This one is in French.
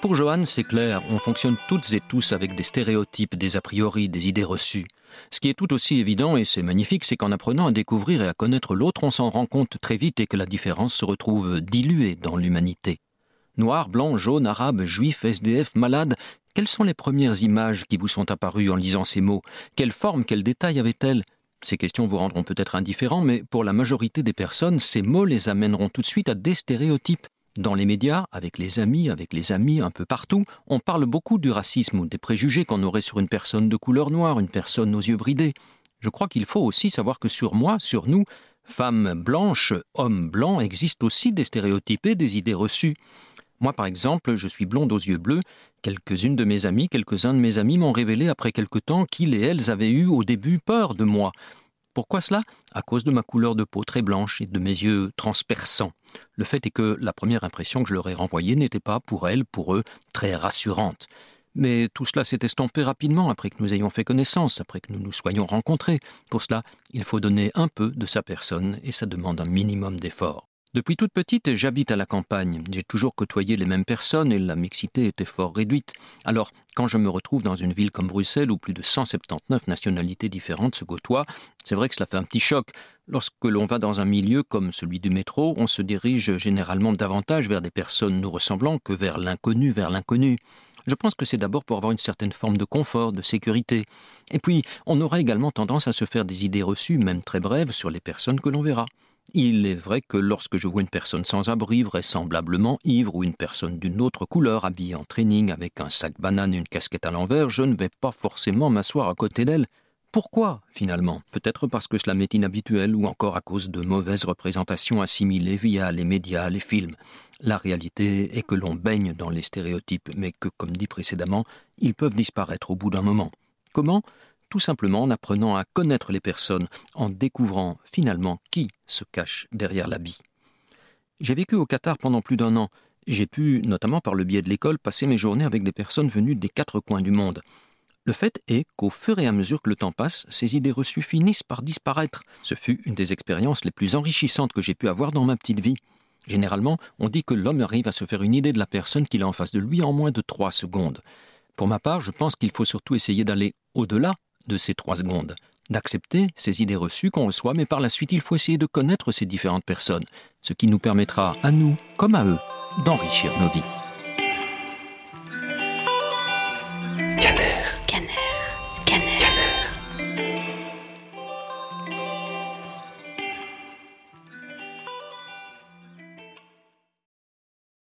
Pour Johan, c'est clair, on fonctionne toutes et tous avec des stéréotypes, des a priori, des idées reçues. Ce qui est tout aussi évident, et c'est magnifique, c'est qu'en apprenant à découvrir et à connaître l'autre, on s'en rend compte très vite et que la différence se retrouve diluée dans l'humanité. Noir, blanc, jaune, arabe, juif, SDF, malade, quelles sont les premières images qui vous sont apparues en lisant ces mots? Quelle forme, quels détails avaient-elles Ces questions vous rendront peut-être indifférents, mais pour la majorité des personnes, ces mots les amèneront tout de suite à des stéréotypes. Dans les médias, avec les amis, avec les amis, un peu partout, on parle beaucoup du racisme ou des préjugés qu'on aurait sur une personne de couleur noire, une personne aux yeux bridés. Je crois qu'il faut aussi savoir que sur moi, sur nous, femmes blanches, hommes blancs, existent aussi des stéréotypes et des idées reçues. Moi, par exemple, je suis blonde aux yeux bleus. Quelques-unes de mes amies, quelques-uns de mes amis m'ont révélé après quelque temps qu'ils et elles avaient eu au début peur de moi. Pourquoi cela? À cause de ma couleur de peau très blanche et de mes yeux transperçants. Le fait est que la première impression que je leur ai renvoyée n'était pas pour elles, pour eux, très rassurante. Mais tout cela s'est estompé rapidement après que nous ayons fait connaissance, après que nous nous soyons rencontrés. Pour cela, il faut donner un peu de sa personne et ça demande un minimum d'effort. Depuis toute petite, j'habite à la campagne. J'ai toujours côtoyé les mêmes personnes et la mixité était fort réduite. Alors, quand je me retrouve dans une ville comme Bruxelles où plus de 179 nationalités différentes se côtoient, c'est vrai que cela fait un petit choc. Lorsque l'on va dans un milieu comme celui du métro, on se dirige généralement davantage vers des personnes nous ressemblant que vers l'inconnu, vers l'inconnu. Je pense que c'est d'abord pour avoir une certaine forme de confort, de sécurité. Et puis, on aura également tendance à se faire des idées reçues, même très brèves, sur les personnes que l'on verra. Il est vrai que lorsque je vois une personne sans abri, vraisemblablement ivre, ou une personne d'une autre couleur, habillée en training avec un sac banane et une casquette à l'envers, je ne vais pas forcément m'asseoir à côté d'elle. Pourquoi, finalement? Peut-être parce que cela m'est inhabituel, ou encore à cause de mauvaises représentations assimilées via les médias, les films. La réalité est que l'on baigne dans les stéréotypes, mais que, comme dit précédemment, ils peuvent disparaître au bout d'un moment. Comment? Tout simplement en apprenant à connaître les personnes, en découvrant finalement qui se cache derrière l'habit. J'ai vécu au Qatar pendant plus d'un an. J'ai pu, notamment par le biais de l'école, passer mes journées avec des personnes venues des quatre coins du monde. Le fait est qu'au fur et à mesure que le temps passe, ces idées reçues finissent par disparaître. Ce fut une des expériences les plus enrichissantes que j'ai pu avoir dans ma petite vie. Généralement, on dit que l'homme arrive à se faire une idée de la personne qu'il a en face de lui en moins de trois secondes. Pour ma part, je pense qu'il faut surtout essayer d'aller au-delà de ces trois secondes, d'accepter ces idées reçues qu'on reçoit, mais par la suite il faut essayer de connaître ces différentes personnes, ce qui nous permettra, à nous comme à eux, d'enrichir nos vies.